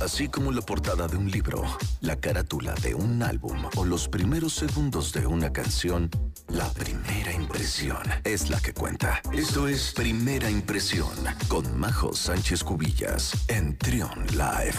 Así como la portada de un libro, la carátula de un álbum o los primeros segundos de una canción, la primera impresión es la que cuenta. Esto es Primera Impresión con Majo Sánchez Cubillas en Trion Live.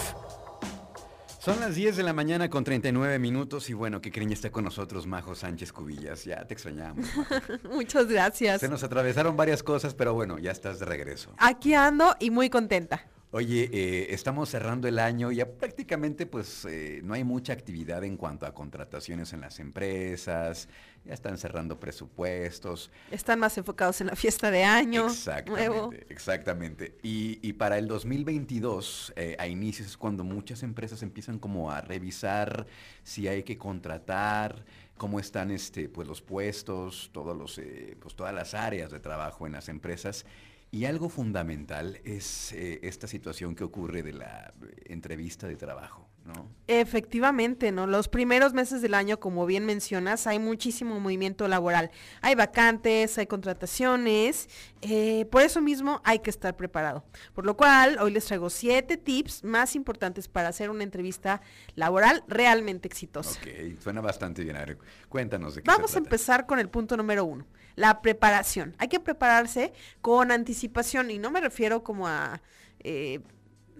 Son las 10 de la mañana con 39 minutos y bueno, que creen está con nosotros Majo Sánchez Cubillas. Ya te extrañamos. Muchas gracias. Se nos atravesaron varias cosas, pero bueno, ya estás de regreso. Aquí ando y muy contenta. Oye, eh, estamos cerrando el año, ya prácticamente pues eh, no hay mucha actividad en cuanto a contrataciones en las empresas, ya están cerrando presupuestos. Están más enfocados en la fiesta de año. Exactamente, nuevo. exactamente. Y, y, para el 2022, eh, a inicios es cuando muchas empresas empiezan como a revisar si hay que contratar, cómo están este, pues, los puestos, todos los, pues, todas las áreas de trabajo en las empresas. Y algo fundamental es eh, esta situación que ocurre de la entrevista de trabajo, ¿no? Efectivamente, ¿no? Los primeros meses del año, como bien mencionas, hay muchísimo movimiento laboral. Hay vacantes, hay contrataciones, eh, por eso mismo hay que estar preparado. Por lo cual, hoy les traigo siete tips más importantes para hacer una entrevista laboral realmente exitosa. Ok, suena bastante bien. A ver, cuéntanos de qué Vamos se a empezar con el punto número uno la preparación. Hay que prepararse con anticipación y no me refiero como a eh,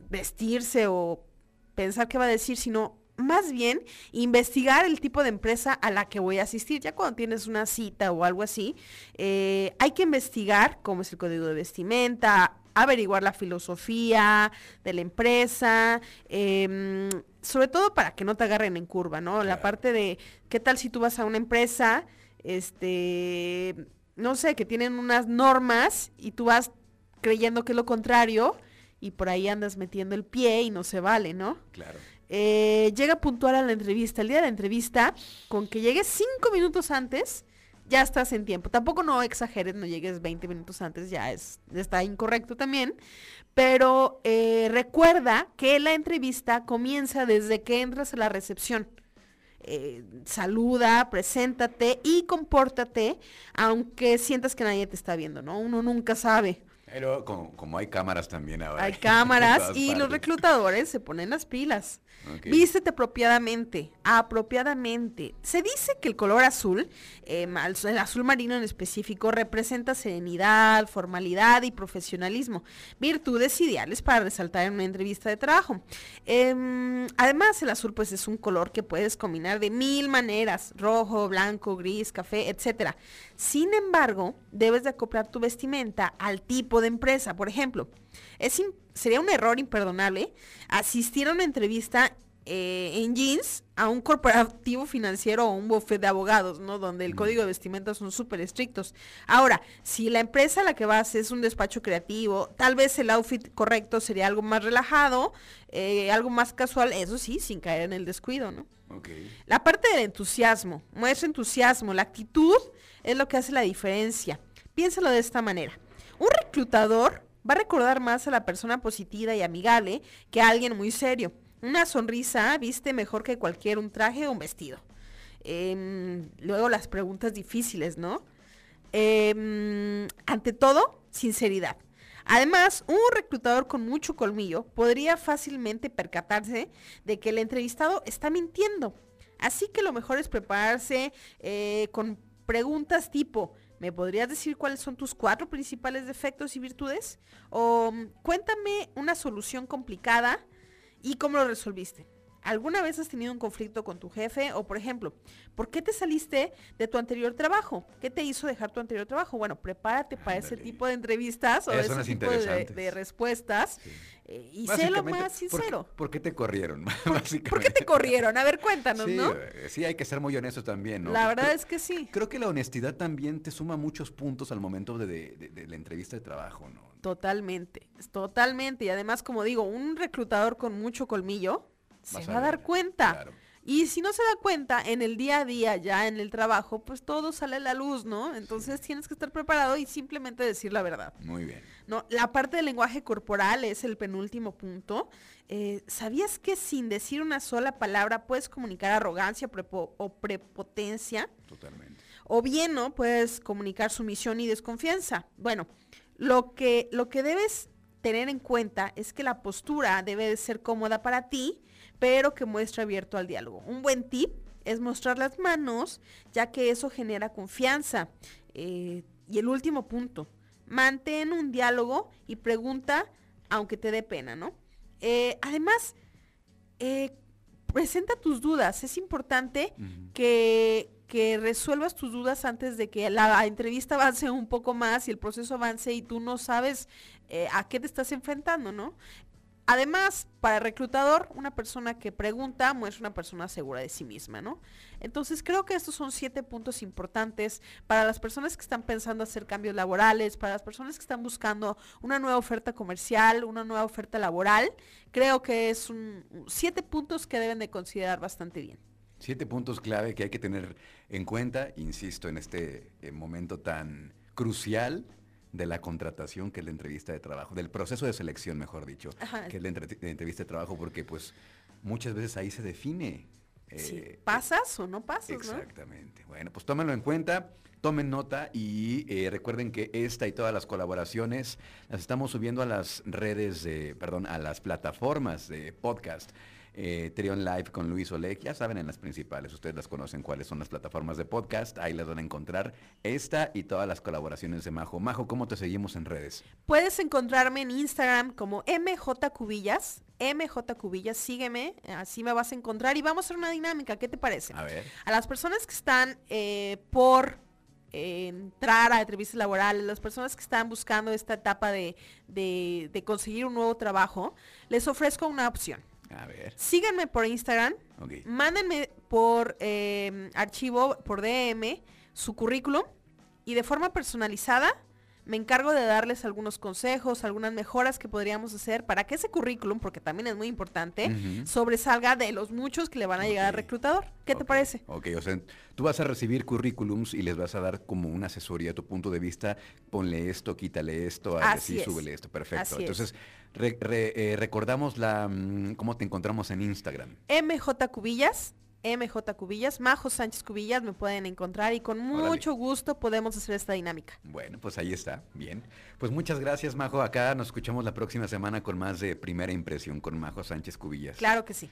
vestirse o pensar qué va a decir, sino más bien investigar el tipo de empresa a la que voy a asistir. Ya cuando tienes una cita o algo así, eh, hay que investigar cómo es el código de vestimenta, averiguar la filosofía de la empresa, eh, sobre todo para que no te agarren en curva, ¿no? Claro. La parte de qué tal si tú vas a una empresa este, no sé, que tienen unas normas y tú vas creyendo que es lo contrario y por ahí andas metiendo el pie y no se vale, ¿no? Claro. Eh, llega puntual a la entrevista. El día de la entrevista, con que llegues cinco minutos antes, ya estás en tiempo. Tampoco no exageres, no llegues 20 minutos antes, ya es, está incorrecto también. Pero eh, recuerda que la entrevista comienza desde que entras a la recepción. Eh, saluda, preséntate y compórtate, aunque sientas que nadie te está viendo, ¿no? Uno nunca sabe. Pero como, como hay cámaras también ahora. Hay cámaras y los reclutadores se ponen las pilas. Okay. Vístete apropiadamente, apropiadamente. Se dice que el color azul, eh, el azul marino en específico, representa serenidad, formalidad y profesionalismo, virtudes ideales para resaltar en una entrevista de trabajo. Eh, además, el azul pues es un color que puedes combinar de mil maneras, rojo, blanco, gris, café, etcétera. Sin embargo, debes de acoplar tu vestimenta al tipo de empresa. Por ejemplo, es sería un error imperdonable asistir a una entrevista eh, en jeans a un corporativo financiero o un buffet de abogados, ¿no? Donde el código de vestimenta son súper estrictos. Ahora, si la empresa a la que vas es un despacho creativo, tal vez el outfit correcto sería algo más relajado, eh, algo más casual, eso sí, sin caer en el descuido, ¿no? Okay. La parte del entusiasmo, muestra entusiasmo, la actitud es lo que hace la diferencia. Piénsalo de esta manera. Un reclutador va a recordar más a la persona positiva y amigable que a alguien muy serio. Una sonrisa viste mejor que cualquier un traje o un vestido. Eh, luego las preguntas difíciles, ¿no? Eh, ante todo, sinceridad. Además, un reclutador con mucho colmillo podría fácilmente percatarse de que el entrevistado está mintiendo. Así que lo mejor es prepararse eh, con preguntas tipo, ¿me podrías decir cuáles son tus cuatro principales defectos y virtudes? O cuéntame una solución complicada y cómo lo resolviste. ¿Alguna vez has tenido un conflicto con tu jefe? O, por ejemplo, ¿por qué te saliste de tu anterior trabajo? ¿Qué te hizo dejar tu anterior trabajo? Bueno, prepárate para ese tipo de entrevistas o ese es tipo de, de, respuestas sí. eh, y sé lo más sincero. ¿por, ¿por qué te corrieron? ¿Por, ¿Por, qué te corrieron? A ver, cuéntanos, sí, ¿no? Eh, sí, hay que ser muy honestos también, ¿no? La verdad creo, es que sí. Creo que la honestidad también te suma muchos puntos al momento de, de, de la entrevista de trabajo, ¿no? Totalmente, totalmente. Y además, como digo, un reclutador con mucho colmillo se va a, dar cuenta. Claro. Y si no se da cuenta en el día a día, ya en el trabajo, pues todo sale a la luz, ¿no? Entonces tienes que estar preparado y simplemente decir la verdad. Muy bien. No, la parte del lenguaje corporal es el penúltimo punto. Eh, ¿Sabías que sin decir una sola palabra puedes comunicar arrogancia prepo o prepotencia? Totalmente. O bien, ¿no? Puedes comunicar sumisión y desconfianza. Bueno, lo que, lo que debes tener en cuenta es que la postura debe de ser cómoda para ti, pero que muestre abierto al diálogo. Un buen tip es mostrar las manos, ya que eso genera confianza. Eh, y el último punto, mantén un diálogo y pregunta aunque te dé pena, ¿no? Eh, además, eh, presenta tus dudas. Es importante que, que, resuelvas tus dudas antes de que la entrevista avance un poco más y el proceso avance y tú no sabes eh, a qué te estás enfrentando, ¿no? Además, para el reclutador, una persona que pregunta muestra una persona segura de sí misma, ¿no? Entonces, creo que estos son siete puntos importantes para las personas que están pensando hacer cambios laborales, para las personas que están buscando una nueva oferta comercial, una nueva oferta laboral. Creo que es un, siete puntos que deben de considerar bastante bien. Siete puntos clave que hay que tener en cuenta, insisto, en este eh, momento tan crucial de la contratación que es la entrevista de trabajo, del proceso de selección, mejor dicho, que es la, entrevista de trabajo, porque pues muchas veces ahí se define. Eh, ¿Pasas o no pasas? Exactamente. Bueno, pues tómenlo en cuenta, tomen nota y eh, recuerden que esta y todas las colaboraciones las estamos subiendo a las redes, de, perdón, a las plataformas de podcast eh, Trion Live con Luis Oleg, ya saben en las principales, ustedes las conocen cuáles son las plataformas de podcast, ahí las van a encontrar esta y todas las colaboraciones de Majo. Majo, ¿cómo te seguimos en redes? Puedes encontrarme en Instagram como MJ Cubillas, MJ Cubillas, sígueme, así me vas a encontrar y vamos a hacer una dinámica, ¿qué te parece? A ver. A las personas que están eh, por entrar a entrevistas laborales, las personas que están buscando esta etapa de, de, conseguir un nuevo trabajo, les ofrezco una opción. A ver. Síganme por Instagram. Mándenme por em, archivo, por DM, su currículum. Y de forma personalizada, me encargo de darles algunos consejos, algunas mejoras que podríamos hacer para que ese currículum, porque también es muy importante, sobresalga de los muchos que le van a llegar al reclutador. ¿Qué te parece? Ok, o sea, tú vas a recibir currículums y les vas a dar como una asesoría, tu punto de vista, ponle esto, quítale esto, así, súbele esto, perfecto. Entonces, eh, recordamos la, mm, cómo te encontramos en Instagram. MJ Cubillas MJ Cubillas, Majo Sánchez Cubillas, me pueden encontrar y con mucho gusto podemos hacer esta dinámica. Bueno, pues ahí está, bien. Pues muchas gracias, Majo. Acá nos escuchamos la próxima semana con más de primera impresión con Majo Sánchez Cubillas. Claro que sí.